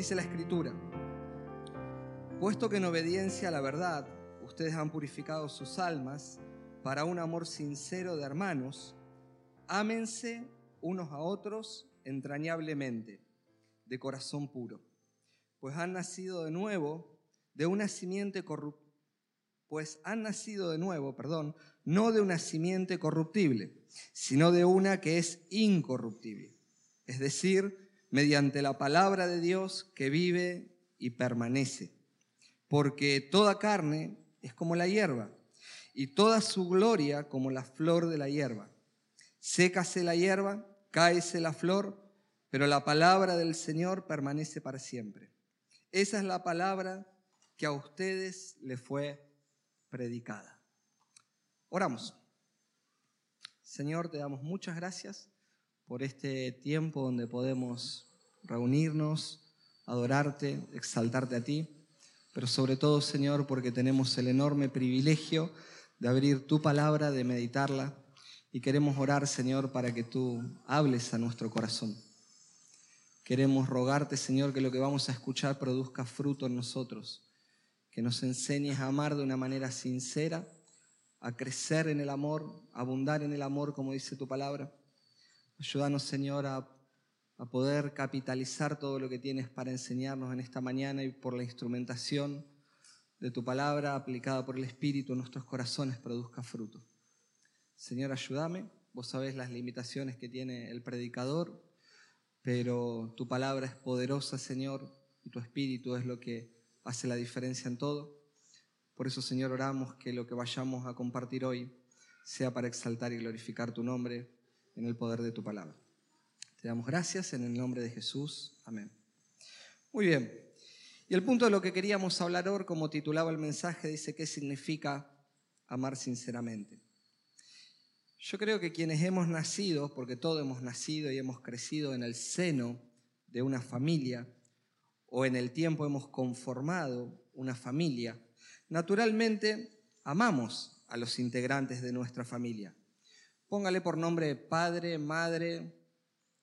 Dice la escritura, puesto que en obediencia a la verdad ustedes han purificado sus almas para un amor sincero de hermanos, ámense unos a otros entrañablemente, de corazón puro, pues han nacido de nuevo de una simiente corruptible pues han nacido de nuevo, perdón, no de una simiente corruptible, sino de una que es incorruptible, es decir, mediante la palabra de Dios que vive y permanece. Porque toda carne es como la hierba, y toda su gloria como la flor de la hierba. Sécase la hierba, cáese la flor, pero la palabra del Señor permanece para siempre. Esa es la palabra que a ustedes le fue predicada. Oramos. Señor, te damos muchas gracias por este tiempo donde podemos reunirnos, adorarte, exaltarte a ti, pero sobre todo, Señor, porque tenemos el enorme privilegio de abrir tu palabra, de meditarla, y queremos orar, Señor, para que tú hables a nuestro corazón. Queremos rogarte, Señor, que lo que vamos a escuchar produzca fruto en nosotros que nos enseñes a amar de una manera sincera, a crecer en el amor, a abundar en el amor, como dice tu palabra. Ayúdanos, Señor, a, poder capitalizar todo lo que tienes para enseñarnos en esta mañana y por la instrumentación de tu palabra aplicada por el Espíritu en nuestros corazones produzca fruto. Señor, ayúdame. Vos sabés las limitaciones que tiene el predicador, pero tu palabra es poderosa, Señor, y tu Espíritu es lo que hace la diferencia en todo. Por eso, Señor, oramos que lo que vayamos a compartir hoy sea para exaltar y glorificar tu nombre en el poder de tu palabra. Te damos gracias en el nombre de Jesús. Amén. Muy bien. Y el punto de lo que queríamos hablar hoy, como titulaba el mensaje, dice qué significa amar sinceramente. Yo creo que quienes hemos nacido, porque todos hemos nacido y hemos crecido en el seno de una familia, o en el tiempo hemos conformado una familia, naturalmente amamos a los integrantes de nuestra familia. Póngale por nombre padre, madre,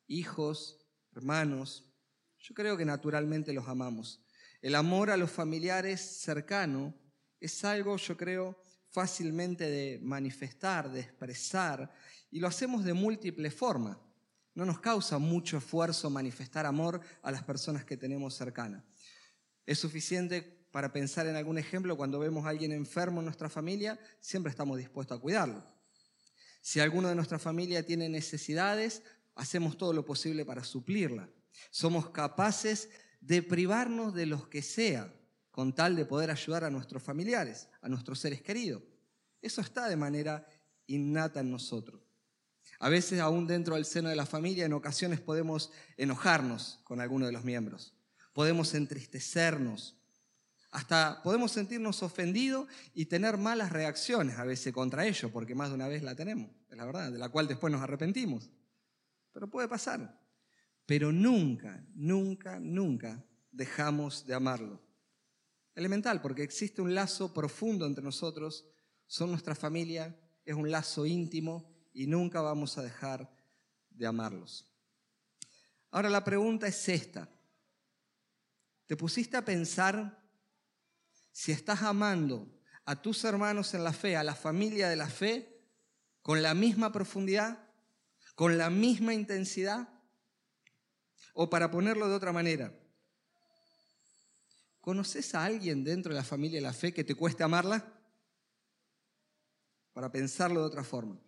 hijos, hermanos. Yo creo que naturalmente los amamos. El amor a los familiares cercano es algo, yo creo, fácilmente de manifestar, de expresar, y lo hacemos de múltiples formas. No nos causa mucho esfuerzo manifestar amor a las personas que tenemos cercanas. Es suficiente para pensar en algún ejemplo cuando vemos a alguien enfermo en nuestra familia, siempre estamos dispuestos a cuidarlo. Si alguno de nuestra familia tiene necesidades, hacemos todo lo posible para suplirla. Somos capaces de privarnos de los que sea con tal de poder ayudar a nuestros familiares, a nuestros seres queridos. Eso está de manera innata en nosotros. A veces, aún dentro del seno de la familia, en ocasiones podemos enojarnos con alguno de los miembros, podemos entristecernos, hasta podemos sentirnos ofendidos y tener malas reacciones a veces contra ellos, porque más de una vez la tenemos, es la verdad, de la cual después nos arrepentimos. Pero puede pasar. Pero nunca, nunca, nunca dejamos de amarlo. Elemental, porque existe un lazo profundo entre nosotros, son nuestra familia, es un lazo íntimo y nunca vamos a dejar de amarlos. Ahora la pregunta es esta. ¿Te pusiste a pensar si estás amando a tus hermanos en la fe, a la familia de la fe, con la misma profundidad, con la misma intensidad? O para ponerlo de otra manera, ¿conoces a alguien dentro de la familia de la fe que te cueste amarla? Para pensarlo de otra forma.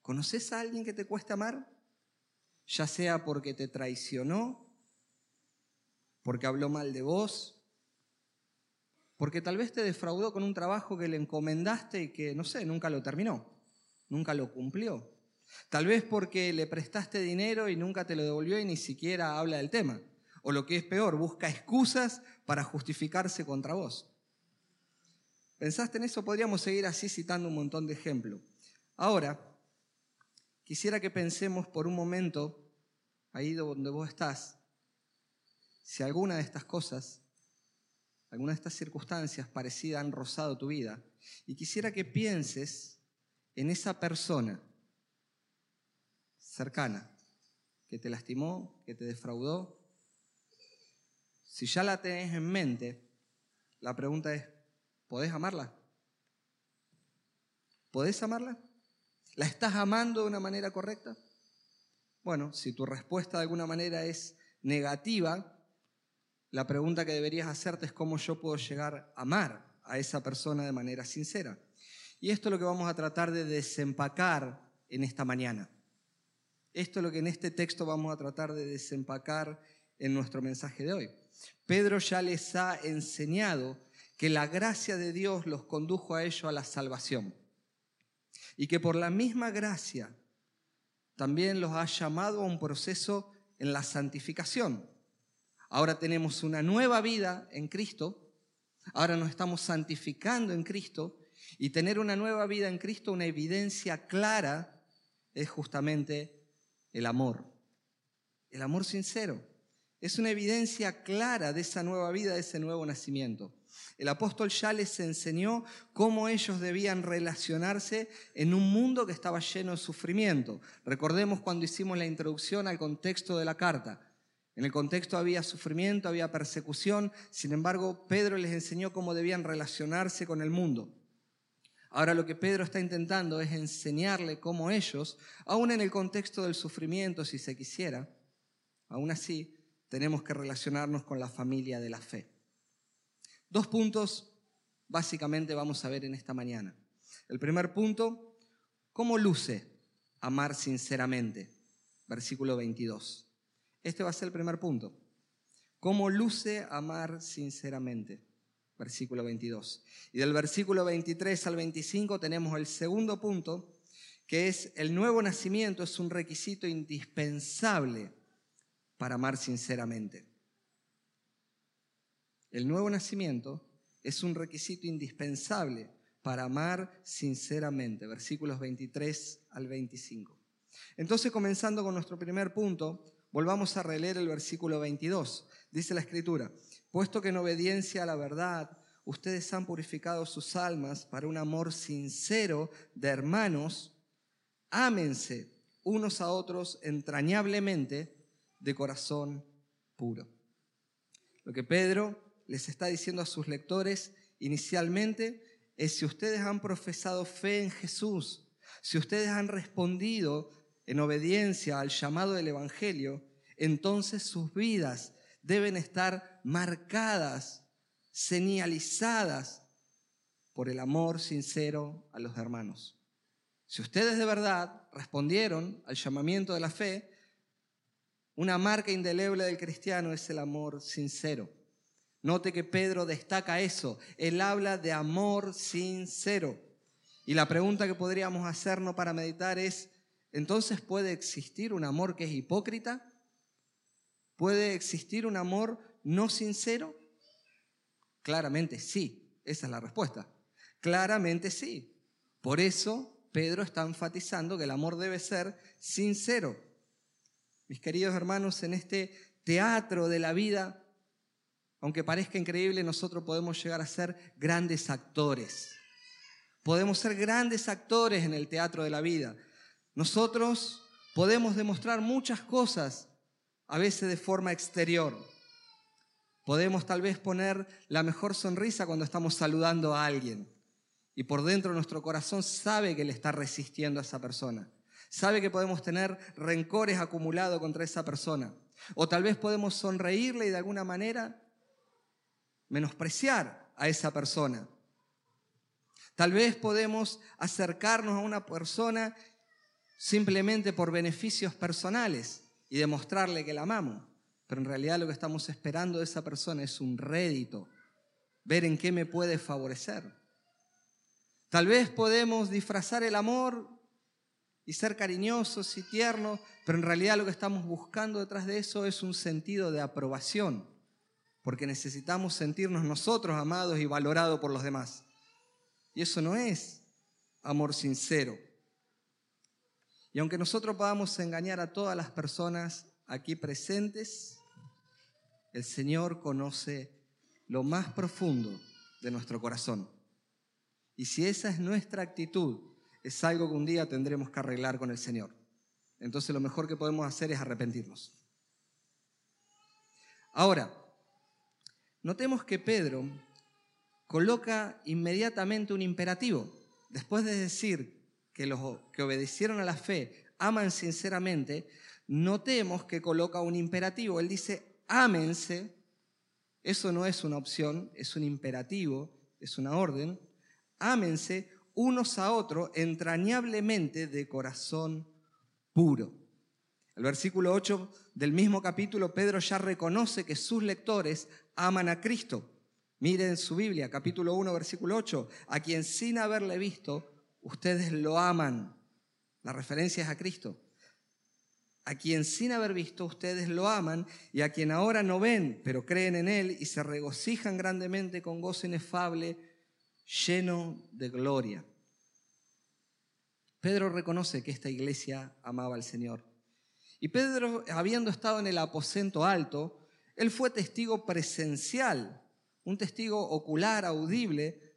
¿Conoces a alguien que te cuesta amar? Ya sea porque te traicionó, porque habló mal de vos, porque tal vez te defraudó con un trabajo que le encomendaste y que, no sé, nunca lo terminó, nunca lo cumplió. Tal vez porque le prestaste dinero y nunca te lo devolvió y ni siquiera habla del tema. O lo que es peor, busca excusas para justificarse contra vos. ¿Pensaste en eso? Podríamos seguir así citando un montón de ejemplos. Ahora, Quisiera que pensemos por un momento, ahí donde vos estás, si alguna de estas cosas, alguna de estas circunstancias parecidas han rozado tu vida. Y quisiera que pienses en esa persona cercana que te lastimó, que te defraudó, Si ya la tenés en mente, la pregunta es, ¿podés amarla? ¿Podés amarla? ¿La estás amando de una manera correcta? Bueno, si tu respuesta de alguna manera es negativa, la pregunta que deberías hacerte es cómo yo puedo llegar a amar a esa persona de manera sincera. Y esto es lo que vamos a tratar de desempacar en esta mañana. Esto es lo que en este texto vamos a tratar de desempacar en nuestro mensaje de hoy. Pedro ya les ha enseñado que la gracia de Dios los condujo a ello a la salvación y que por la misma gracia también los ha llamado a un proceso en la santificación. Ahora tenemos una nueva vida en Cristo, ahora nos estamos santificando en Cristo y tener una nueva vida en Cristo, una evidencia clara, es justamente el amor, el amor sincero. Es una evidencia clara de esa nueva vida, de ese nuevo nacimiento. El apóstol ya les enseñó cómo ellos debían relacionarse en un mundo que estaba lleno de sufrimiento. Recordemos cuando hicimos la introducción al contexto de la carta. En el contexto había sufrimiento, había persecución, sin embargo Pedro les enseñó cómo debían relacionarse con el mundo. Ahora lo que Pedro está intentando es enseñarle cómo ellos, aún en el contexto del sufrimiento, si se quisiera, aún así tenemos que relacionarnos con la familia de la fe. Dos puntos básicamente vamos a ver en esta mañana. El primer punto, ¿cómo luce amar sinceramente? Versículo 22. Este va a ser el primer punto. ¿Cómo luce amar sinceramente? Versículo 22. Y del versículo 23 al 25 tenemos el segundo punto, que es el nuevo nacimiento es un requisito indispensable para amar sinceramente. El nuevo nacimiento es un requisito indispensable para amar sinceramente. Versículos 23 al 25. Entonces, comenzando con nuestro primer punto, volvamos a releer el versículo 22. Dice la escritura, puesto que en obediencia a la verdad ustedes han purificado sus almas para un amor sincero de hermanos, ámense unos a otros entrañablemente de corazón puro. Lo que Pedro les está diciendo a sus lectores inicialmente es si ustedes han profesado fe en Jesús, si ustedes han respondido en obediencia al llamado del Evangelio, entonces sus vidas deben estar marcadas, señalizadas por el amor sincero a los hermanos. Si ustedes de verdad respondieron al llamamiento de la fe, una marca indeleble del cristiano es el amor sincero. Note que Pedro destaca eso. Él habla de amor sincero. Y la pregunta que podríamos hacernos para meditar es, ¿entonces puede existir un amor que es hipócrita? ¿Puede existir un amor no sincero? Claramente sí, esa es la respuesta. Claramente sí. Por eso Pedro está enfatizando que el amor debe ser sincero. Mis queridos hermanos, en este teatro de la vida aunque parezca increíble, nosotros podemos llegar a ser grandes actores. Podemos ser grandes actores en el teatro de la vida. Nosotros podemos demostrar muchas cosas, a veces de forma exterior. Podemos tal vez poner la mejor sonrisa cuando estamos saludando a alguien y por dentro nuestro corazón sabe que le está resistiendo a esa persona. Sabe que podemos tener rencores acumulados contra esa persona. O tal vez podemos sonreírle y de alguna manera menospreciar a esa persona. Tal vez podemos acercarnos a una persona simplemente por beneficios personales y demostrarle que la amamos, pero en realidad lo que estamos esperando de esa persona es un rédito, ver en qué me puede favorecer. Tal vez podemos disfrazar el amor y ser cariñosos y tiernos, pero en realidad lo que estamos buscando detrás de eso es un sentido de aprobación porque necesitamos sentirnos nosotros amados y valorados por los demás. Y eso no es amor sincero. Y aunque nosotros podamos engañar a todas las personas aquí presentes, el Señor conoce lo más profundo de nuestro corazón. Y si esa es nuestra actitud, es algo que un día tendremos que arreglar con el Señor. Entonces lo mejor que podemos hacer es arrepentirnos. Ahora, Notemos que Pedro coloca inmediatamente un imperativo. Después de decir que los que obedecieron a la fe aman sinceramente, notemos que coloca un imperativo. Él dice, ámense. Eso no es una opción, es un imperativo, es una orden. Ámense unos a otros entrañablemente de corazón puro. El versículo 8 del mismo capítulo, Pedro ya reconoce que sus lectores aman a Cristo. Miren su Biblia, capítulo 1, versículo 8, a quien sin haberle visto, ustedes lo aman. La referencia es a Cristo. A quien sin haber visto ustedes lo aman y a quien ahora no ven, pero creen en Él y se regocijan grandemente con gozo inefable, lleno de gloria. Pedro reconoce que esta iglesia amaba al Señor. Y Pedro, habiendo estado en el aposento alto, él fue testigo presencial, un testigo ocular, audible,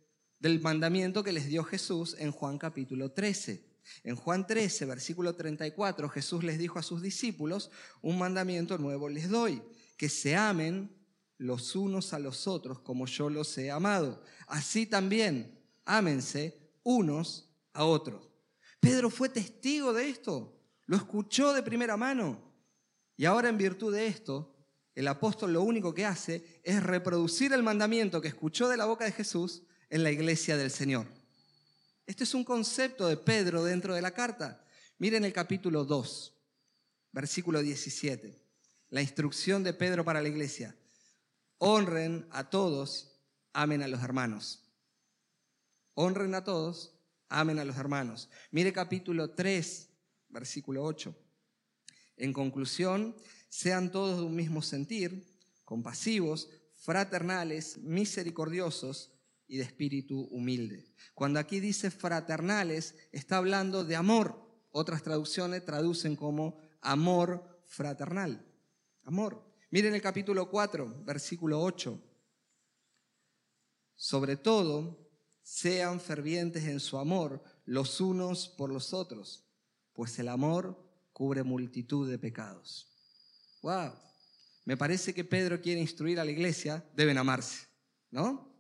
del mandamiento que les dio Jesús en Juan capítulo 13. En Juan 13, versículo 34, Jesús les dijo a sus discípulos, un mandamiento nuevo les doy, que se amen los unos a los otros como yo los he amado. Así también, ámense unos a otros. Pedro fue testigo de esto, lo escuchó de primera mano. Y ahora en virtud de esto, el apóstol lo único que hace es reproducir el mandamiento que escuchó de la boca de Jesús en la iglesia del Señor. Este es un concepto de Pedro dentro de la carta. Miren el capítulo 2, versículo 17. La instrucción de Pedro para la iglesia. Honren a todos, amen a los hermanos. Honren a todos, amen a los hermanos. Mire capítulo 3, versículo 8. En conclusión, sean todos de un mismo sentir, compasivos, fraternales, misericordiosos y de espíritu humilde. Cuando aquí dice fraternales, está hablando de amor. Otras traducciones traducen como amor fraternal. Amor. Miren el capítulo 4, versículo 8. Sobre todo, sean fervientes en su amor los unos por los otros, pues el amor cubre multitud de pecados. Wow. Me parece que Pedro quiere instruir a la iglesia, deben amarse, ¿no?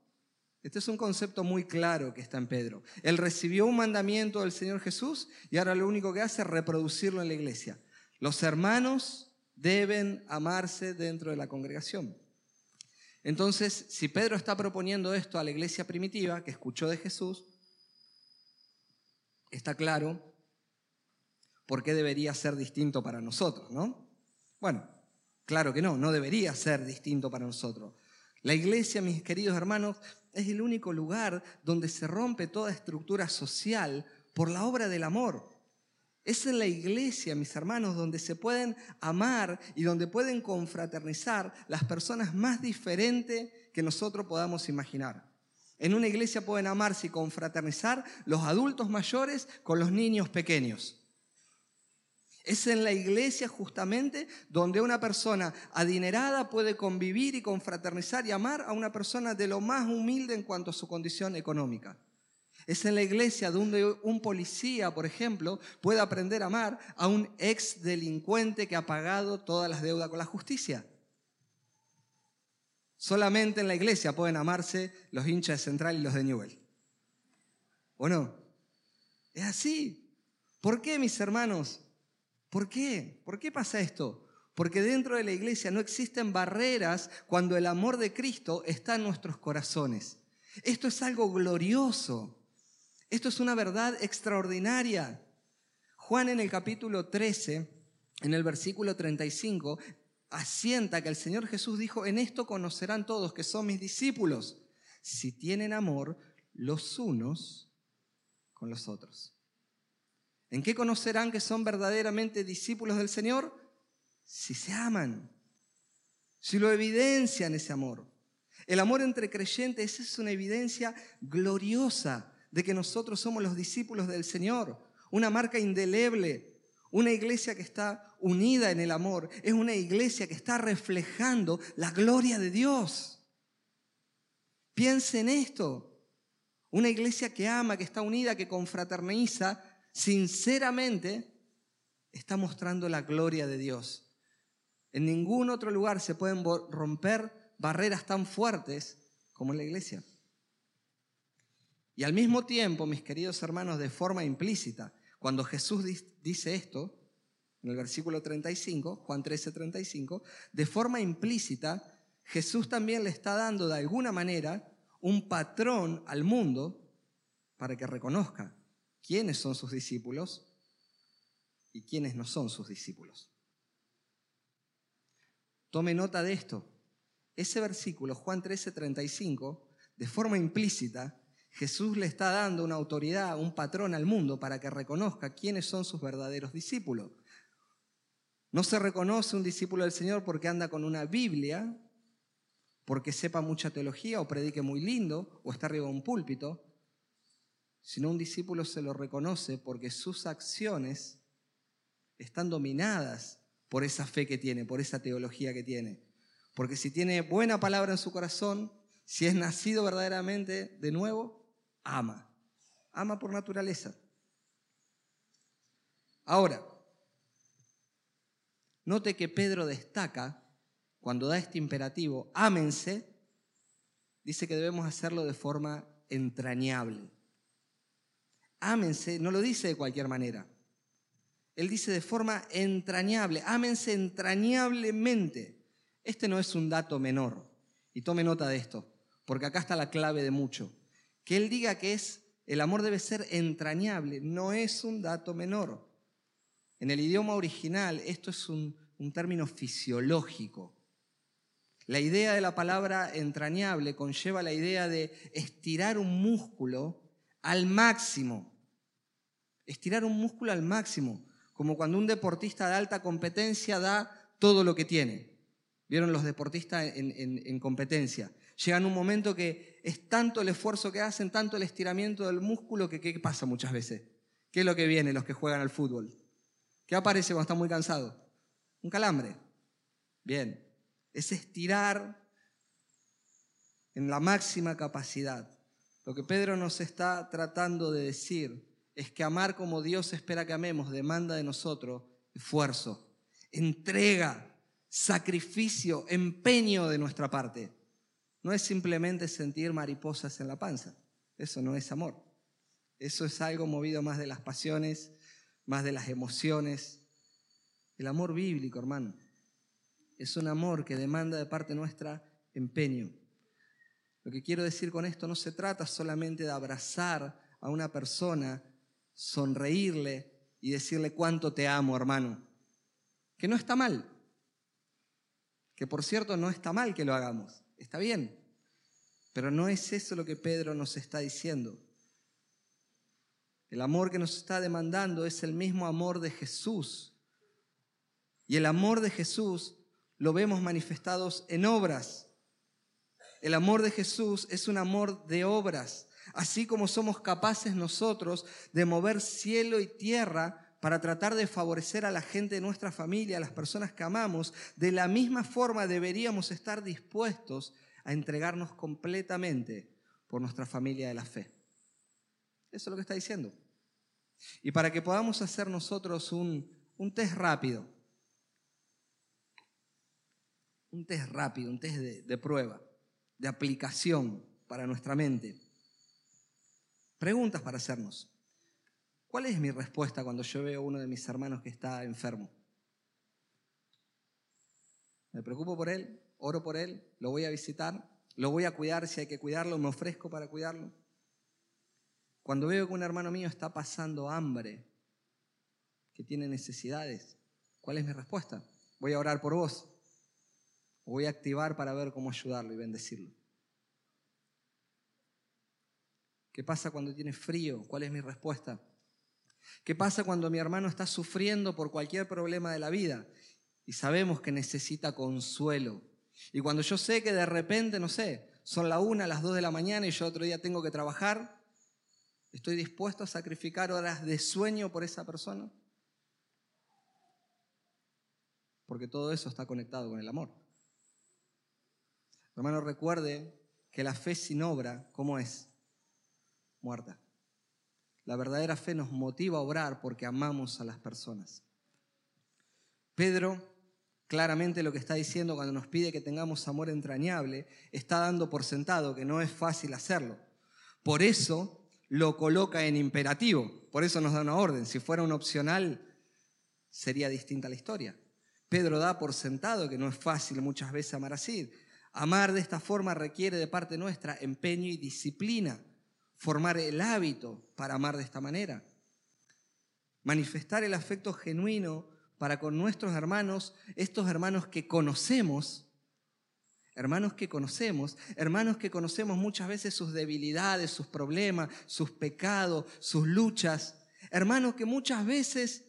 Este es un concepto muy claro que está en Pedro. Él recibió un mandamiento del Señor Jesús y ahora lo único que hace es reproducirlo en la iglesia. Los hermanos deben amarse dentro de la congregación. Entonces, si Pedro está proponiendo esto a la iglesia primitiva que escuchó de Jesús, está claro por qué debería ser distinto para nosotros, ¿no? Bueno, claro que no, no debería ser distinto para nosotros. La iglesia, mis queridos hermanos, es el único lugar donde se rompe toda estructura social por la obra del amor. Es en la iglesia, mis hermanos, donde se pueden amar y donde pueden confraternizar las personas más diferentes que nosotros podamos imaginar. En una iglesia pueden amarse y confraternizar los adultos mayores con los niños pequeños. Es en la iglesia justamente donde una persona adinerada puede convivir y confraternizar y amar a una persona de lo más humilde en cuanto a su condición económica. Es en la iglesia donde un policía, por ejemplo, puede aprender a amar a un ex delincuente que ha pagado todas las deudas con la justicia. Solamente en la iglesia pueden amarse los hinchas de Central y los de Newell. ¿O no? Es así. ¿Por qué, mis hermanos? ¿Por qué? ¿Por qué pasa esto? Porque dentro de la iglesia no existen barreras cuando el amor de Cristo está en nuestros corazones. Esto es algo glorioso. Esto es una verdad extraordinaria. Juan en el capítulo 13, en el versículo 35, asienta que el Señor Jesús dijo, en esto conocerán todos que son mis discípulos, si tienen amor los unos con los otros. ¿En qué conocerán que son verdaderamente discípulos del Señor? Si se aman, si lo evidencian ese amor. El amor entre creyentes es una evidencia gloriosa de que nosotros somos los discípulos del Señor, una marca indeleble, una iglesia que está unida en el amor, es una iglesia que está reflejando la gloria de Dios. Piense en esto, una iglesia que ama, que está unida, que confraterniza, sinceramente está mostrando la gloria de Dios. En ningún otro lugar se pueden romper barreras tan fuertes como en la iglesia. Y al mismo tiempo, mis queridos hermanos, de forma implícita, cuando Jesús dice esto, en el versículo 35, Juan 13, 35, de forma implícita, Jesús también le está dando de alguna manera un patrón al mundo para que reconozca quiénes son sus discípulos y quiénes no son sus discípulos. Tome nota de esto. Ese versículo, Juan 13, 35, de forma implícita, Jesús le está dando una autoridad, un patrón al mundo para que reconozca quiénes son sus verdaderos discípulos. No se reconoce un discípulo del Señor porque anda con una Biblia, porque sepa mucha teología o predique muy lindo o está arriba de un púlpito, sino un discípulo se lo reconoce porque sus acciones están dominadas por esa fe que tiene, por esa teología que tiene. Porque si tiene buena palabra en su corazón, si es nacido verdaderamente de nuevo, ama. Ama por naturaleza. Ahora, note que Pedro destaca, cuando da este imperativo, ámense, dice que debemos hacerlo de forma entrañable. Ámense, no lo dice de cualquier manera. Él dice de forma entrañable, ámense entrañablemente. Este no es un dato menor. Y tome nota de esto, porque acá está la clave de mucho. Que Él diga que es, el amor debe ser entrañable, no es un dato menor. En el idioma original esto es un, un término fisiológico. La idea de la palabra entrañable conlleva la idea de estirar un músculo al máximo. Estirar un músculo al máximo, como cuando un deportista de alta competencia da todo lo que tiene. ¿Vieron los deportistas en, en competencia? Llegan un momento que es tanto el esfuerzo que hacen, tanto el estiramiento del músculo, que ¿qué pasa muchas veces? ¿Qué es lo que viene los que juegan al fútbol? ¿Qué aparece cuando están muy cansados? Un calambre. Bien, es estirar en la máxima capacidad. Lo que Pedro nos está tratando de decir es que amar como Dios espera que amemos demanda de nosotros esfuerzo, entrega, sacrificio, empeño de nuestra parte no es simplemente sentir mariposas en la panza. Eso no es amor. Eso es algo movido más de las pasiones, más de las emociones. El amor bíblico, hermano, es un amor que demanda de parte nuestra empeño. Lo que quiero decir con esto no se trata solamente de abrazar a una persona, sonreírle y decirle cuánto te amo, hermano. Que no está mal. Que por cierto no está mal que lo hagamos. Está bien. Pero no es eso lo que Pedro nos está diciendo. El amor que nos está demandando es el mismo amor de Jesús. Y el amor de Jesús lo vemos manifestados en obras. El amor de Jesús es un amor de obras, así como somos capaces nosotros de mover cielo y tierra para tratar de favorecer a la gente de nuestra familia, a las personas que amamos, de la misma forma deberíamos estar dispuestos a entregarnos completamente por nuestra familia de la fe. Eso es lo que está diciendo. Y para que podamos hacer nosotros un, un test rápido, un test rápido, un test de, de prueba, de aplicación para nuestra mente. Preguntas para hacernos. ¿Cuál es mi respuesta cuando yo veo a uno de mis hermanos que está enfermo? ¿Me preocupo por él? oro por él, lo voy a visitar, lo voy a cuidar si hay que cuidarlo, me ofrezco para cuidarlo. Cuando veo que un hermano mío está pasando hambre, que tiene necesidades, ¿cuál es mi respuesta? Voy a orar por vos. voy a activar para ver cómo ayudarlo y bendecirlo. ¿Qué pasa cuando tiene frío? ¿Cuál es mi respuesta? ¿Qué pasa cuando mi hermano está sufriendo por cualquier problema de la vida y sabemos que necesita consuelo? Y cuando yo sé que de repente, no sé, son la una, las dos de la mañana y yo otro día tengo que trabajar, ¿estoy dispuesto a sacrificar horas de sueño por esa persona? Porque todo eso está conectado con el amor. Hermano, recuerde que la fe sin obra, ¿cómo es? Muerta. La verdadera fe nos motiva a obrar porque amamos a las personas. Pedro claramente lo que está diciendo cuando nos pide que tengamos amor entrañable, está dando por sentado que no es fácil hacerlo. Por eso lo coloca en imperativo, por eso nos da una orden. Si fuera un opcional, sería distinta la historia. Pedro da por sentado que no es fácil muchas veces amar así. Amar de esta forma requiere de parte nuestra empeño y disciplina, formar el hábito para amar de esta manera. Manifestar el afecto genuino para con nuestros hermanos, estos hermanos que conocemos, hermanos que conocemos, hermanos que conocemos muchas veces sus debilidades, sus problemas, sus pecados, sus luchas, hermanos que muchas veces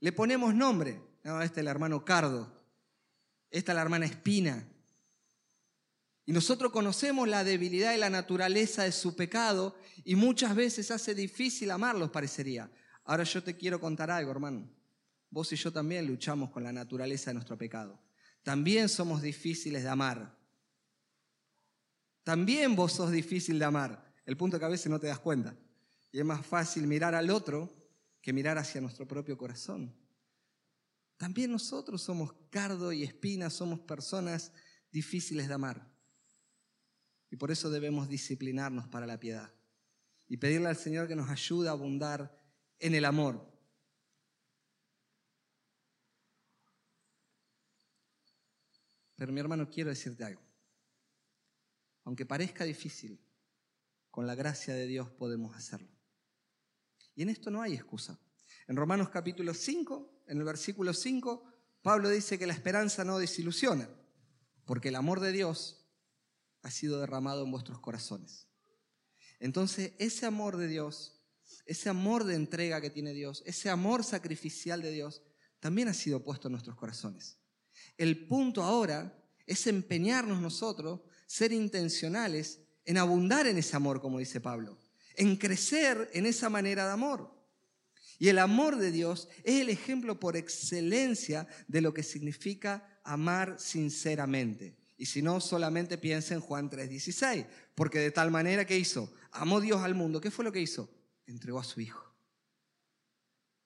le ponemos nombre. No, este es el hermano Cardo, esta es la hermana Espina. Y nosotros conocemos la debilidad y la naturaleza de su pecado y muchas veces hace difícil amarlos, parecería. Ahora yo te quiero contar algo, hermano. Vos y yo también luchamos con la naturaleza de nuestro pecado. También somos difíciles de amar. También vos sos difícil de amar. El punto que a veces no te das cuenta. Y es más fácil mirar al otro que mirar hacia nuestro propio corazón. También nosotros somos cardo y espina, somos personas difíciles de amar. Y por eso debemos disciplinarnos para la piedad y pedirle al Señor que nos ayude a abundar en el amor. Pero mi hermano, quiero decirte algo. Aunque parezca difícil, con la gracia de Dios podemos hacerlo. Y en esto no hay excusa. En Romanos capítulo 5, en el versículo 5, Pablo dice que la esperanza no desilusiona, porque el amor de Dios ha sido derramado en vuestros corazones. Entonces, ese amor de Dios, ese amor de entrega que tiene Dios, ese amor sacrificial de Dios, también ha sido puesto en nuestros corazones. El punto ahora es empeñarnos nosotros, ser intencionales en abundar en ese amor, como dice Pablo en crecer en esa manera de amor. Y el amor de Dios es el ejemplo por excelencia de lo que significa amar sinceramente. Y si no, solamente piensa en Juan 3:16, porque de tal manera que hizo, amó Dios al mundo. ¿Qué fue lo que hizo? Entregó a su Hijo.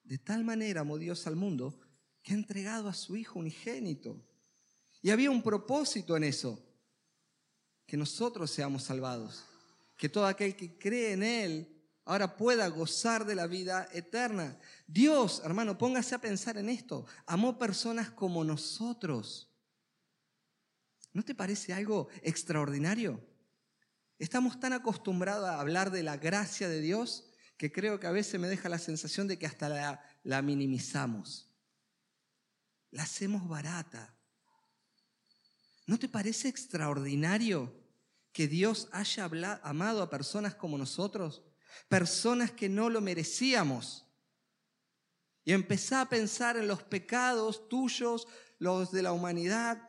De tal manera amó Dios al mundo que ha entregado a su Hijo unigénito. Y había un propósito en eso, que nosotros seamos salvados que todo aquel que cree en Él ahora pueda gozar de la vida eterna. Dios, hermano, póngase a pensar en esto. Amó personas como nosotros. ¿No te parece algo extraordinario? Estamos tan acostumbrados a hablar de la gracia de Dios que creo que a veces me deja la sensación de que hasta la, la minimizamos. La hacemos barata. ¿No te parece extraordinario que Dios haya amado a personas como nosotros, personas que no lo merecíamos. Y empezá a pensar en los pecados tuyos, los de la humanidad,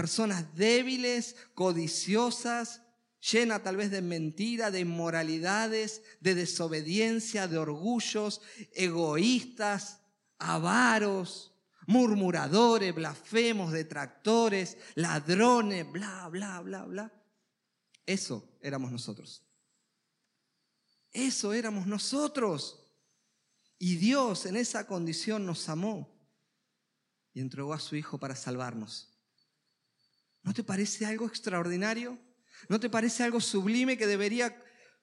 personas débiles, codiciosas, llenas tal vez de mentira, de inmoralidades, de desobediencia, de orgullos, egoístas, avaros, murmuradores, blasfemos, detractores, ladrones, bla, bla, bla, bla. Eso éramos nosotros. Eso éramos nosotros. Y Dios en esa condición nos amó y entregó a su Hijo para salvarnos. ¿No te parece algo extraordinario? ¿No te parece algo sublime que debería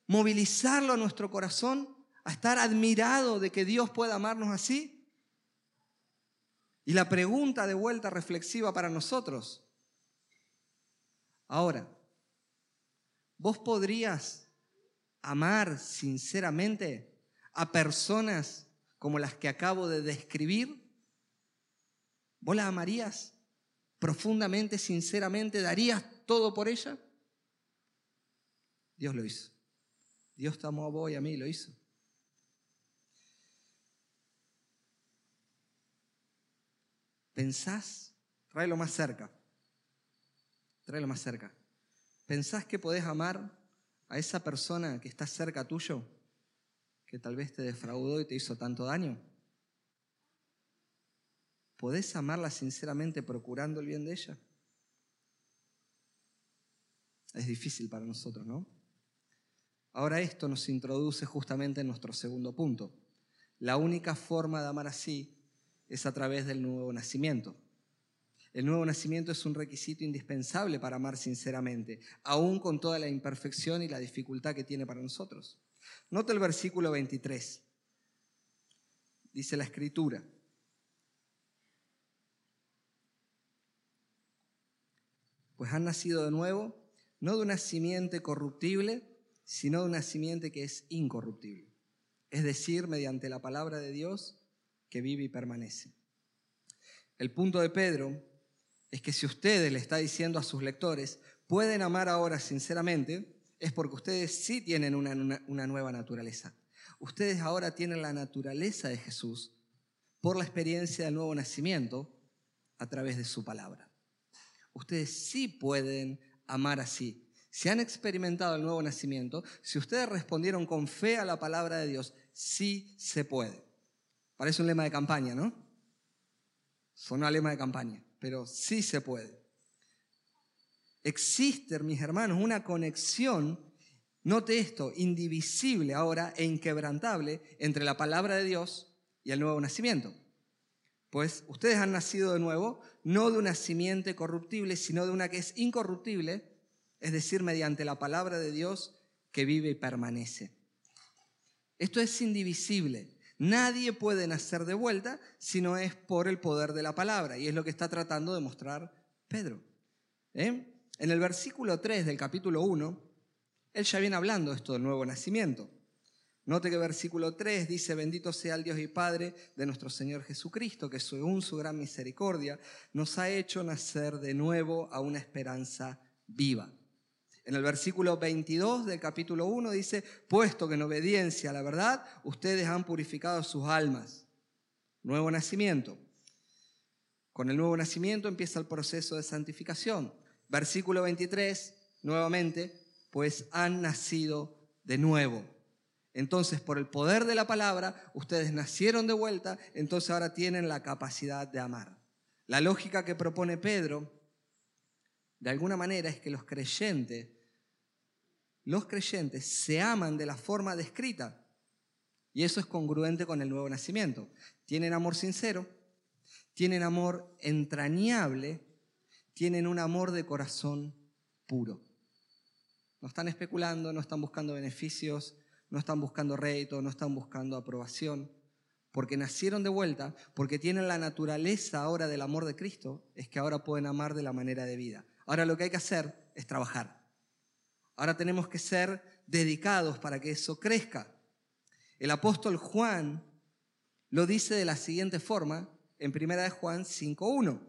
movilizarlo a nuestro corazón? A estar admirado de que Dios pueda amarnos así. Y la pregunta de vuelta reflexiva para nosotros. Ahora, ¿Vos podrías amar sinceramente a personas como las que acabo de describir? ¿Vos las amarías profundamente, sinceramente? ¿Darías todo por ella? Dios lo hizo. Dios te amó a vos y a mí, lo hizo. ¿Pensás? Tráelo más cerca. Tráelo más cerca. ¿Pensás que podés amar a esa persona que está cerca tuyo, que tal vez te defraudó y te hizo tanto daño? ¿Podés amarla sinceramente procurando el bien de ella? Es difícil para nosotros, ¿no? Ahora esto nos introduce justamente en nuestro segundo punto. La única forma de amar así es a través del nuevo nacimiento. El nuevo nacimiento es un requisito indispensable para amar sinceramente, aún con toda la imperfección y la dificultad que tiene para nosotros. Nota el versículo 23. Dice la escritura. Pues han nacido de nuevo, no de una simiente corruptible, sino de una simiente que es incorruptible. Es decir, mediante la palabra de Dios que vive y permanece. El punto de Pedro es que si ustedes le está diciendo a sus lectores, pueden amar ahora sinceramente, es porque ustedes sí tienen una, una, nueva naturaleza. Ustedes ahora tienen la naturaleza de Jesús por la experiencia del nuevo nacimiento a través de su palabra. Ustedes sí pueden amar así. Si han experimentado el nuevo nacimiento, si ustedes respondieron con fe a la palabra de Dios, sí se puede. Parece un lema de campaña, ¿no? Sonó a lema de campaña pero sí se puede. Existe, mis hermanos, una conexión, note esto, indivisible ahora e inquebrantable entre la palabra de Dios y el nuevo nacimiento. Pues ustedes han nacido de nuevo, no de una simiente corruptible, sino de una que es incorruptible, es decir, mediante la palabra de Dios que vive y permanece. Esto es indivisible. Nadie puede nacer de vuelta si no es por el poder de la palabra. Y es lo que está tratando de mostrar Pedro. ¿Eh? En el versículo 3 del capítulo 1, él ya viene hablando esto del nuevo nacimiento. Note que versículo 3 dice, bendito sea el Dios y Padre de nuestro Señor Jesucristo, que según su gran misericordia nos ha hecho nacer de nuevo a una esperanza viva en el versículo 22 del capítulo 1 dice, puesto que en obediencia a la verdad ustedes han purificado sus almas. Nuevo nacimiento. Con el nuevo nacimiento empieza el proceso de santificación. Versículo 23, nuevamente, pues han nacido de nuevo. Entonces, por el poder de la palabra, ustedes nacieron de vuelta, entonces ahora tienen la capacidad de amar. La lógica que propone Pedro, de alguna manera, es que los creyentes los creyentes se aman de la forma descrita. Y eso es congruente con el nuevo nacimiento. Tienen amor sincero, tienen amor entrañable, tienen un amor de corazón puro. No están especulando, no están buscando beneficios, no están buscando rédito, no están buscando aprobación, porque nacieron de vuelta, porque tienen la naturaleza ahora del amor de Cristo, es que ahora pueden amar de la manera de vida. Ahora lo que hay que hacer es trabajar. Ahora tenemos que ser dedicados para que eso crezca. El apóstol Juan lo dice de la siguiente forma en 1 de Juan 5.1.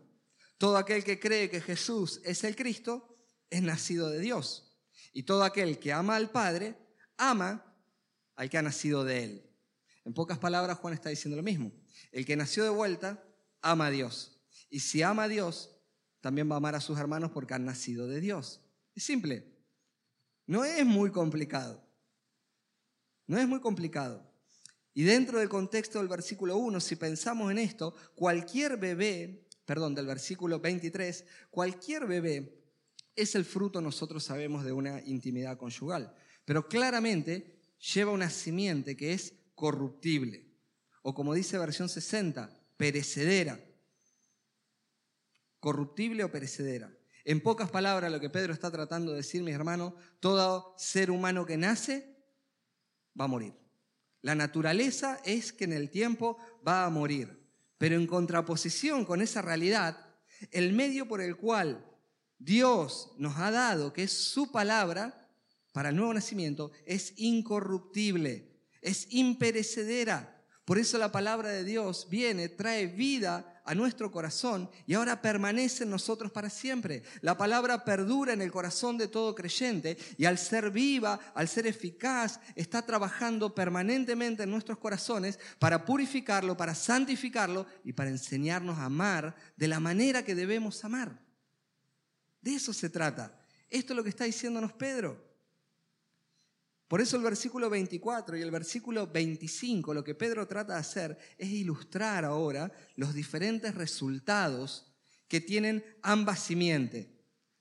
Todo aquel que cree que Jesús es el Cristo es nacido de Dios. Y todo aquel que ama al Padre ama al que ha nacido de Él. En pocas palabras, Juan está diciendo lo mismo. El que nació de vuelta ama a Dios. Y si ama a Dios, también va a amar a sus hermanos porque han nacido de Dios. Es simple. No es muy complicado. No es muy complicado. Y dentro del contexto del versículo 1, si pensamos en esto, cualquier bebé, perdón, del versículo 23, cualquier bebé es el fruto, nosotros sabemos, de una intimidad conyugal. Pero claramente lleva una simiente que es corruptible. O como dice versión 60, perecedera. Corruptible o perecedera. En pocas palabras, lo que Pedro está tratando de decir, mis hermanos, todo ser humano que nace va a morir. La naturaleza es que en el tiempo va a morir. Pero en contraposición con esa realidad, el medio por el cual Dios nos ha dado, que es su palabra, para el nuevo nacimiento, es incorruptible, es imperecedera. Por eso la palabra de Dios viene, trae vida a nuestro corazón y ahora permanece en nosotros para siempre. La palabra perdura en el corazón de todo creyente y al ser viva, al ser eficaz, está trabajando permanentemente en nuestros corazones para purificarlo, para santificarlo y para enseñarnos a amar de la manera que debemos amar. De eso se trata. Esto es lo que está diciéndonos Pedro. Por eso el versículo 24 y el versículo 25, lo que Pedro trata de hacer es ilustrar ahora los diferentes resultados que tienen ambas simientes,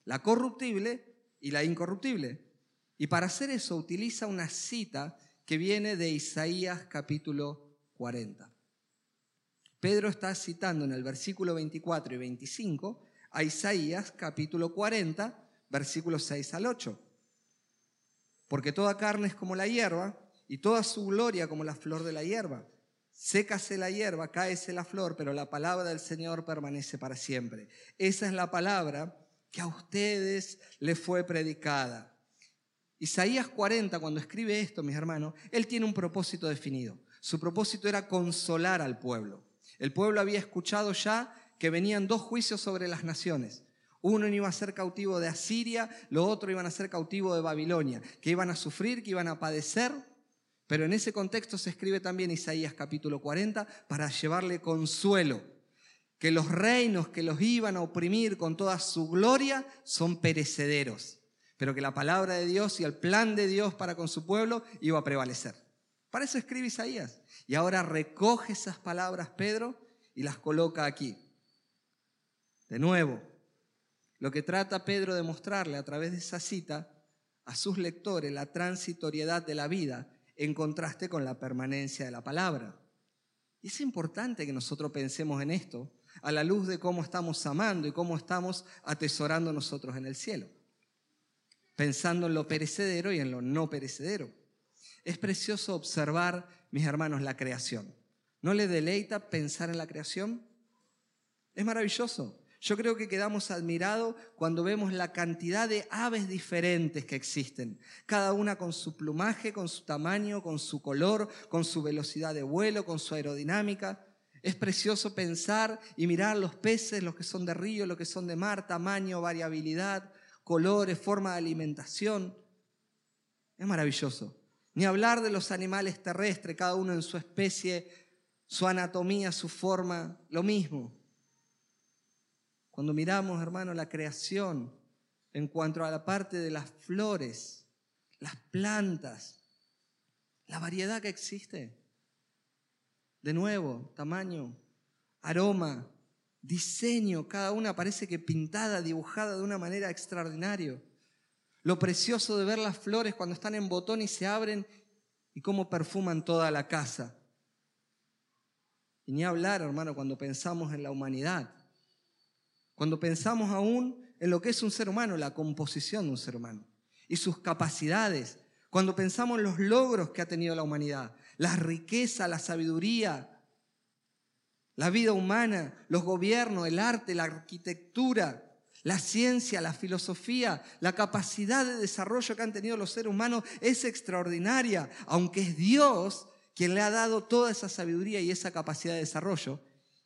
la corruptible y la incorruptible. Y para hacer eso utiliza una cita que viene de Isaías capítulo 40. Pedro está citando en el versículo 24 y 25 a Isaías capítulo 40, versículos 6 al 8. Porque toda carne es como la hierba y toda su gloria como la flor de la hierba. Sécase la hierba, cáese la flor, pero la palabra del Señor permanece para siempre. Esa es la palabra que a ustedes les fue predicada. Isaías 40, cuando escribe esto, mis hermanos, él tiene un propósito definido. Su propósito era consolar al pueblo. El pueblo había escuchado ya que venían dos juicios sobre las naciones. Uno iba a ser cautivo de Asiria, lo otro iban a ser cautivo de Babilonia, que iban a sufrir, que iban a padecer. Pero en ese contexto se escribe también Isaías capítulo 40 para llevarle consuelo, que los reinos que los iban a oprimir con toda su gloria son perecederos, pero que la palabra de Dios y el plan de Dios para con su pueblo iba a prevalecer. Para eso escribe Isaías. Y ahora recoge esas palabras Pedro y las coloca aquí. De nuevo, lo que trata Pedro de mostrarle a través de esa cita a sus lectores la transitoriedad de la vida en contraste con la permanencia de la palabra. Y es importante que nosotros pensemos en esto a la luz de cómo estamos amando y cómo estamos atesorando nosotros en el cielo, pensando en lo perecedero y en lo no perecedero. Es precioso observar, mis hermanos, la creación. ¿No le deleita pensar en la creación? Es maravilloso. Yo creo que quedamos admirados cuando vemos la cantidad de aves diferentes que existen, cada una con su plumaje, con su tamaño, con su color, con su velocidad de vuelo, con su aerodinámica. Es precioso pensar y mirar los peces, los que son de río, los que son de mar, tamaño, variabilidad, colores, forma de alimentación. Es maravilloso. Ni hablar de los animales terrestres, cada uno en su especie, su anatomía, su forma, lo mismo. Cuando miramos, hermano, la creación en cuanto a la parte de las flores, las plantas, la variedad que existe. De nuevo, tamaño, aroma, diseño, cada una parece que pintada, dibujada de una manera extraordinaria. Lo precioso de ver las flores cuando están en botón y se abren y cómo perfuman toda la casa. Y ni hablar, hermano, cuando pensamos en la humanidad. Cuando pensamos aún en lo que es un ser humano, la composición de un ser humano y sus capacidades, cuando pensamos en los logros que ha tenido la humanidad, la riqueza, la sabiduría, la vida humana, los gobiernos, el arte, la arquitectura, la ciencia, la filosofía, la capacidad de desarrollo que han tenido los seres humanos es extraordinaria, aunque es Dios quien le ha dado toda esa sabiduría y esa capacidad de desarrollo,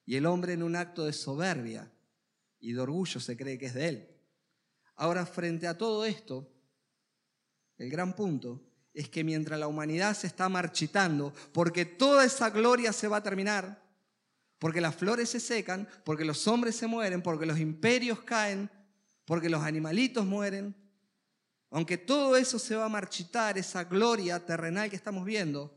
y el hombre en un acto de soberbia y de orgullo se cree que es de él. Ahora, frente a todo esto, el gran punto es que mientras la humanidad se está marchitando, porque toda esa gloria se va a terminar, porque las flores se secan, porque los hombres se mueren, porque los imperios caen, porque los animalitos mueren, aunque todo eso se va a marchitar, esa gloria terrenal que estamos viendo,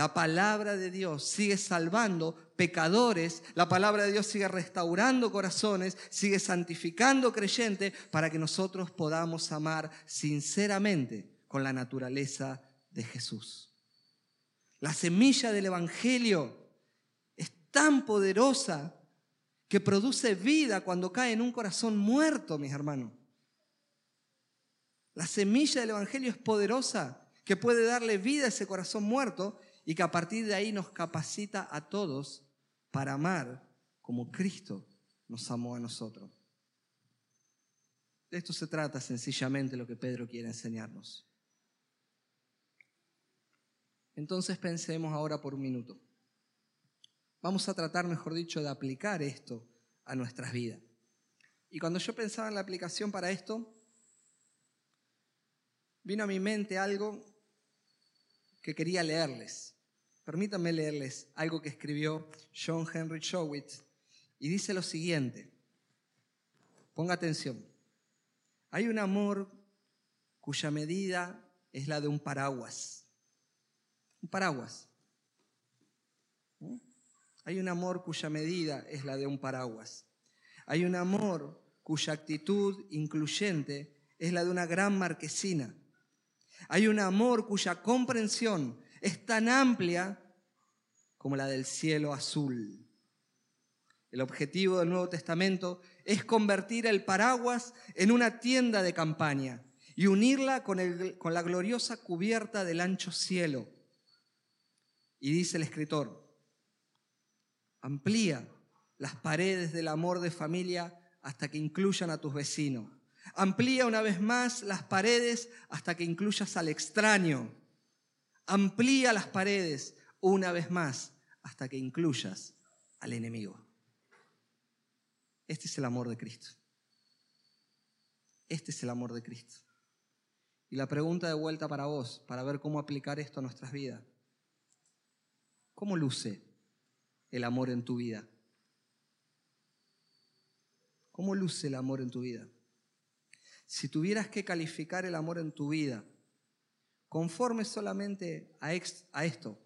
la palabra de Dios sigue salvando pecadores, la palabra de Dios sigue restaurando corazones, sigue santificando creyentes para que nosotros podamos amar sinceramente con la naturaleza de Jesús. La semilla del Evangelio es tan poderosa que produce vida cuando cae en un corazón muerto, mis hermanos. La semilla del Evangelio es poderosa que puede darle vida a ese corazón muerto y que a partir de ahí nos capacita a todos para amar como Cristo nos amó a nosotros. De esto se trata sencillamente lo que Pedro quiere enseñarnos. Entonces pensemos ahora por un minuto. Vamos a tratar, mejor dicho, de aplicar esto a nuestras vidas. Y cuando yo pensaba en la aplicación para esto, vino a mi mente algo que quería leerles. Permítanme leerles algo que escribió John Henry Showitz y dice lo siguiente. Ponga atención. Hay un amor cuya medida es la de un paraguas. Un paraguas. ¿Mm? Hay un amor cuya medida es la de un paraguas. Hay un amor cuya actitud incluyente es la de una gran marquesina. Hay un amor cuya comprensión es tan amplia como la del cielo azul. El objetivo del Nuevo Testamento es convertir el paraguas en una tienda de campaña y unirla con, con la gloriosa cubierta del ancho cielo. Y dice el escritor, amplía las paredes del amor de familia hasta que incluyan a tus vecinos. Amplía una vez más las paredes hasta que incluyas al extraño. Amplía las paredes una vez más hasta que incluyas al enemigo. Este es el amor de Cristo. Este es el amor de Cristo. Y la pregunta de vuelta para vos, para ver cómo aplicar esto a nuestras vidas. ¿Cómo luce el amor en tu vida? ¿Cómo luce el amor en tu vida? Si tuvieras que calificar el amor en tu vida conforme solamente a, esto,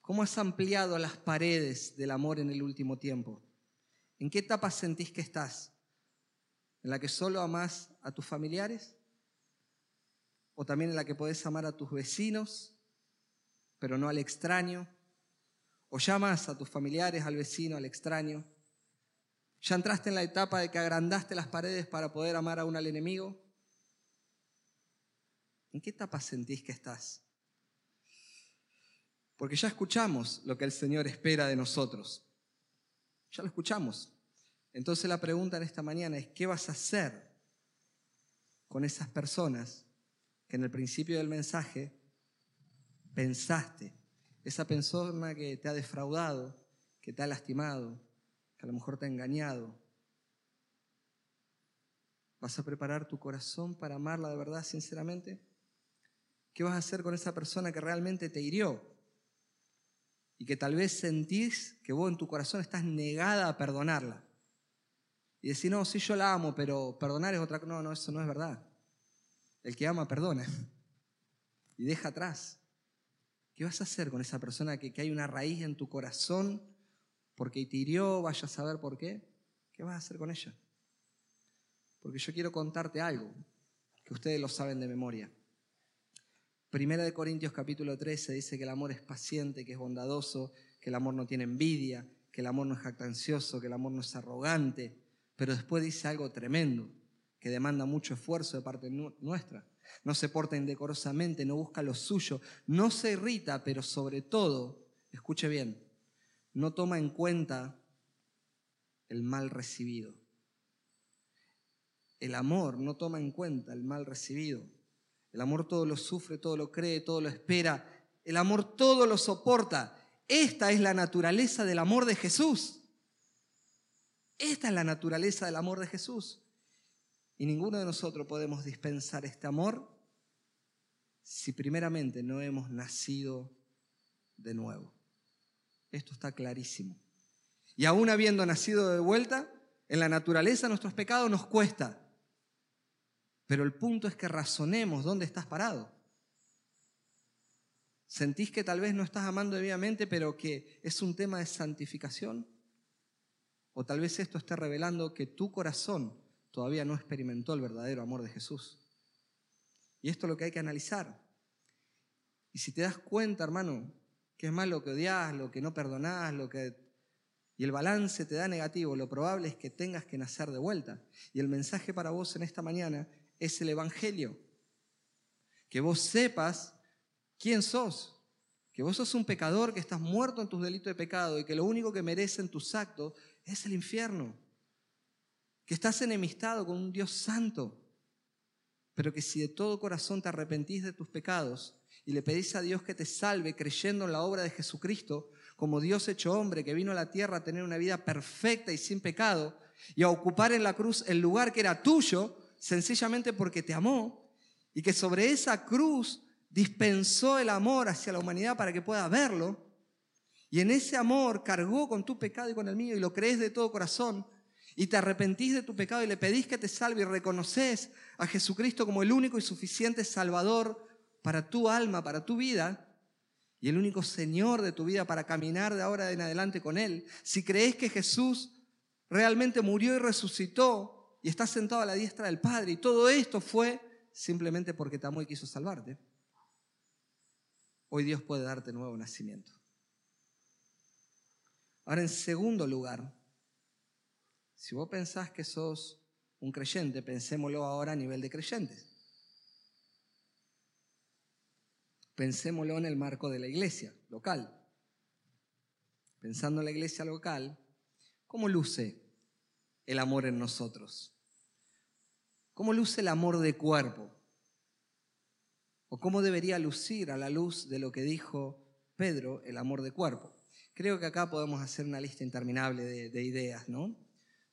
¿cómo has ampliado las paredes del amor en el último tiempo? ¿En qué etapa sentís que estás? ¿En la que solo amás a tus familiares? ¿O también en la que podés amar a tus vecinos, pero no al extraño? ¿O llamas a tus familiares, al vecino, al extraño? ¿Ya entraste en la etapa de que agrandaste las paredes para poder amar aún al enemigo? ¿En qué etapa sentís que estás? Porque ya escuchamos lo que el Señor espera de nosotros. Ya lo escuchamos. Entonces la pregunta en esta mañana es, ¿qué vas a hacer con esas personas que en el principio del mensaje pensaste? Esa persona que te ha defraudado, que te ha lastimado, que a lo mejor te ha engañado. ¿Vas a preparar tu corazón para amarla de verdad, sinceramente? ¿Qué vas a hacer con esa persona que realmente te hirió? y que tal vez sentís que vos en tu corazón estás negada a perdonarla. Y decís, no, sí yo la amo, pero perdonar es otra cosa. No, no, eso no es verdad. El que ama, perdona. Y deja atrás. ¿Qué vas a hacer con esa persona que, que hay una raíz en tu corazón porque te hirió, vaya a saber por qué? ¿Qué vas a hacer con ella? Porque yo quiero contarte algo que ustedes lo saben de memoria. Primera de Corintios capítulo 13 dice que el amor es paciente, que es bondadoso, que el amor no tiene envidia, que el amor no es jactancioso, que el amor no es arrogante, pero después dice algo tremendo, que demanda mucho esfuerzo de parte nuestra. No se porta indecorosamente, no busca lo suyo, no se irrita, pero sobre todo, escuche bien, no toma en cuenta el mal recibido. El amor no toma en cuenta el mal recibido. El amor todo lo sufre, todo lo cree, todo lo espera. El amor todo lo soporta. Esta es la naturaleza del amor de Jesús. Esta es la naturaleza del amor de Jesús. Y ninguno de nosotros podemos dispensar este amor si primeramente no hemos nacido de nuevo. Esto está clarísimo. Y aún habiendo nacido de vuelta, en la naturaleza nuestros pecados nos cuesta. Pero el punto es que razonemos dónde estás parado. ¿Sentís que tal vez no estás amando debidamente, pero que es un tema de santificación? O tal vez esto esté revelando que tu corazón todavía no experimentó el verdadero amor de Jesús. Y esto es lo que hay que analizar. Y si te das cuenta, hermano, que es más lo que odias, lo que no perdonás, lo que y el balance te da negativo, lo probable es que tengas que nacer de vuelta. Y el mensaje para vos en esta mañana es el Evangelio. Que vos sepas quién sos. Que vos sos un pecador, que estás muerto en tus delitos de pecado y que lo único que merecen tus actos es el infierno. Que estás enemistado con un Dios santo. Pero que si de todo corazón te arrepentís de tus pecados y le pedís a Dios que te salve creyendo en la obra de Jesucristo, como Dios hecho hombre que vino a la tierra a tener una vida perfecta y sin pecado y a ocupar en la cruz el lugar que era tuyo, sencillamente porque te amó y que sobre esa cruz dispensó el amor hacia la humanidad para que pueda verlo. Y en ese amor cargó con tu pecado y con el mío y lo crees de todo corazón y te arrepentís de tu pecado y le pedís que te salve y reconoces a Jesucristo como el único y suficiente Salvador para tu alma, para tu vida y el único Señor de tu vida para caminar de ahora en adelante con Él. Si crees que Jesús realmente murió y resucitó y estás sentado a la diestra del Padre. Y todo esto fue simplemente porque te quiso salvarte. Hoy Dios puede darte nuevo nacimiento. Ahora, en segundo lugar, Si vos pensás que sos un creyente, pensémoslo ahora a nivel de creyentes. Pensémoslo en el marco de la iglesia local. Pensando en la iglesia local, ¿cómo luce el amor en nosotros? ¿Cómo luce el amor de cuerpo? ¿O cómo debería lucir a la luz de lo que dijo Pedro, el amor de cuerpo? Creo que acá podemos hacer una lista interminable de, de ideas, ¿no?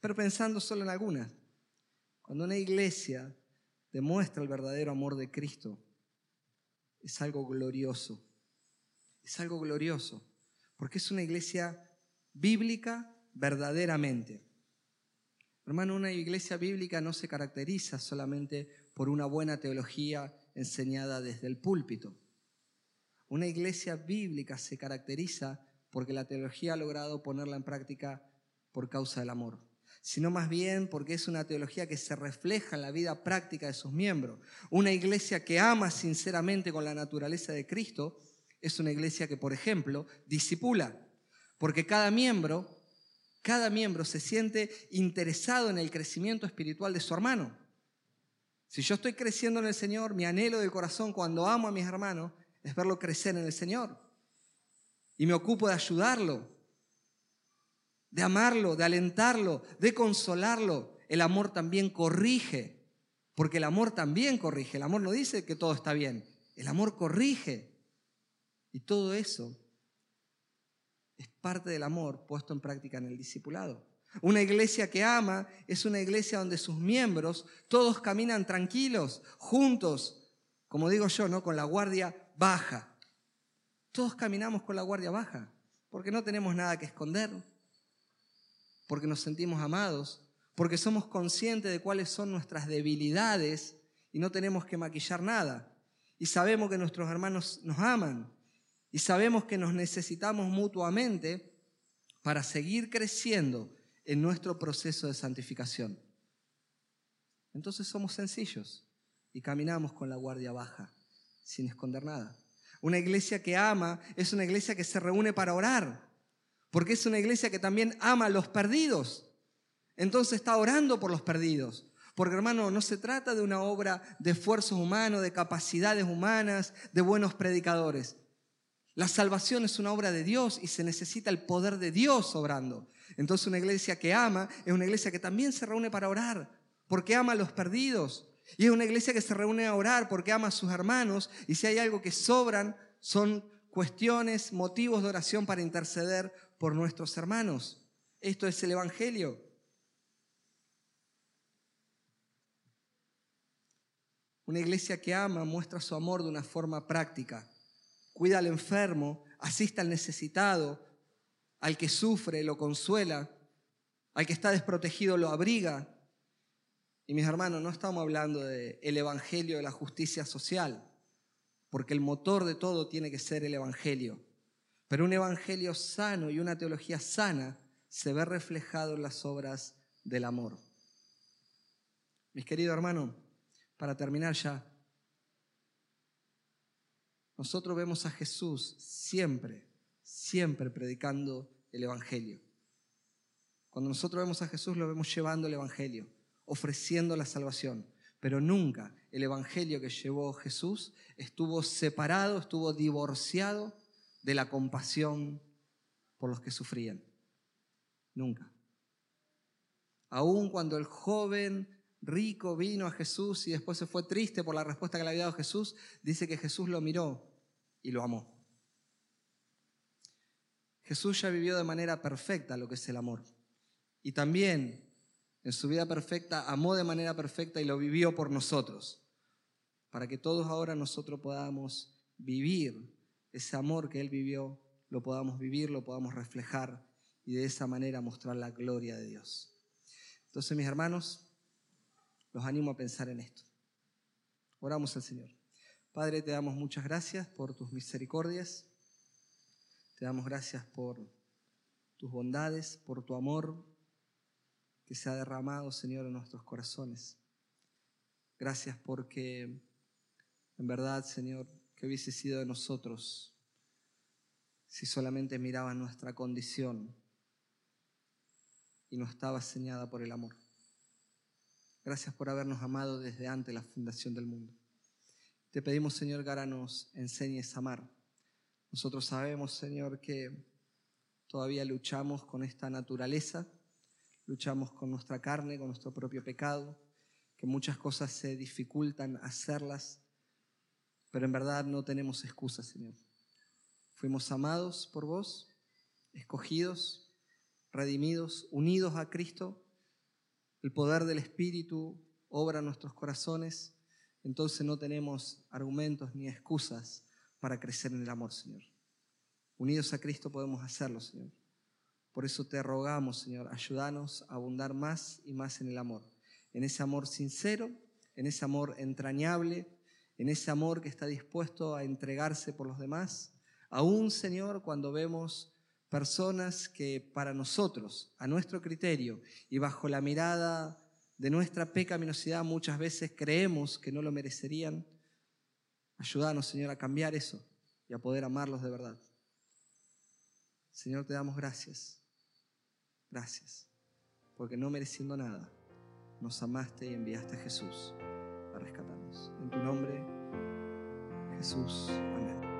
Pero pensando solo en algunas. Cuando una iglesia demuestra el verdadero amor de Cristo, es algo glorioso. Es algo glorioso, porque es una iglesia bíblica verdaderamente. Hermano, una iglesia bíblica no se caracteriza solamente por una buena teología enseñada desde el púlpito. Una iglesia bíblica se caracteriza porque la teología ha logrado ponerla en práctica por causa del amor sino más bien porque es una teología que se refleja en la vida práctica de sus miembros. Una iglesia que ama sinceramente con la naturaleza de Cristo es una iglesia que, por ejemplo, disipula, porque cada miembro, cada miembro se siente interesado en el crecimiento espiritual de su hermano. Si yo estoy creciendo en el Señor, mi anhelo del corazón cuando amo a mis hermanos es verlo crecer en el Señor. Y me ocupo de ayudarlo, de amarlo, de alentarlo, de consolarlo. El amor también corrige, porque el amor también corrige. El amor no dice que todo está bien, el amor corrige. Y todo eso es parte del amor puesto en práctica en el discipulado. Una iglesia que ama es una iglesia donde sus miembros todos caminan tranquilos, juntos, como digo yo, ¿no? Con la guardia baja. Todos caminamos con la guardia baja, porque no tenemos nada que esconder, porque nos sentimos amados, porque somos conscientes de cuáles son nuestras debilidades y no tenemos que maquillar nada. Y sabemos que nuestros hermanos nos aman y sabemos que nos necesitamos mutuamente para seguir creciendo en nuestro proceso de santificación. Entonces somos sencillos y caminamos con la guardia baja, sin esconder nada. Una iglesia que ama es una iglesia que se reúne para orar, porque es una iglesia que también ama a los perdidos. Entonces está orando por los perdidos. Porque hermano, no se trata de una obra de esfuerzos humanos, de capacidades humanas, de buenos predicadores. La salvación es una obra de Dios y se necesita el poder de Dios obrando. Entonces una iglesia que ama es una iglesia que también se reúne para orar, porque ama a los perdidos. Y es una iglesia que se reúne a orar porque ama a sus hermanos y si hay algo que sobran son cuestiones, motivos de oración para interceder por nuestros hermanos. Esto es el Evangelio. Una iglesia que ama muestra su amor de una forma práctica. Cuida al enfermo, asiste al necesitado, al que sufre lo consuela, al que está desprotegido lo abriga. Y mis hermanos, no estamos hablando del el evangelio de la justicia social, porque el motor de todo tiene que ser el evangelio. Pero un evangelio sano y una teología sana se ve reflejado en las obras del amor. Mis queridos hermanos, para terminar ya, nosotros vemos a Jesús siempre, siempre predicando el Evangelio. Cuando nosotros vemos a Jesús, lo vemos llevando el Evangelio, ofreciendo la salvación. Pero nunca el Evangelio que llevó Jesús estuvo separado, estuvo divorciado de la compasión por los que sufrían. Nunca. Aún cuando el joven rico vino a Jesús y después se fue triste por la respuesta que le había dado Jesús, dice que Jesús lo miró y lo amó. Jesús ya vivió de manera perfecta lo que es el amor. Y también en su vida perfecta amó de manera perfecta y lo vivió por nosotros. Para que todos ahora nosotros podamos vivir ese amor que Él vivió, lo podamos vivir, lo podamos reflejar y de esa manera mostrar la gloria de Dios. Entonces, mis hermanos, los animo a pensar en esto. Oramos al Señor. Padre, te damos muchas gracias por tus misericordias. Te damos gracias por tus bondades, por tu amor que se ha derramado, Señor, en nuestros corazones. Gracias porque, en verdad, Señor, que hubiese sido de nosotros si solamente miraban nuestra condición y no estaba señada por el amor. Gracias por habernos amado desde antes la fundación del mundo. Te pedimos, Señor, que ahora nos enseñes a amar. Nosotros sabemos, Señor, que todavía luchamos con esta naturaleza, luchamos con nuestra carne, con nuestro propio pecado, que muchas cosas se dificultan hacerlas, pero en verdad no tenemos excusas, Señor. Fuimos amados por vos, escogidos, redimidos, unidos a Cristo. El poder del Espíritu obra en nuestros corazones. Entonces no tenemos argumentos ni excusas para crecer en el amor, Señor. Unidos a Cristo podemos hacerlo, Señor. Por eso te rogamos, Señor, ayúdanos a abundar más y más en el amor. En ese amor sincero, en ese amor entrañable, en ese amor que está dispuesto a entregarse por los demás. Aún, Señor, cuando vemos personas que para nosotros, a nuestro criterio y bajo la mirada de nuestra pecaminosidad muchas veces creemos que no lo merecerían. Ayúdanos, Señor, a cambiar eso y a poder amarlos de verdad. Señor, te damos gracias. Gracias. Porque no mereciendo nada, nos amaste y enviaste a Jesús a rescatarnos. En tu nombre, Jesús. Amén.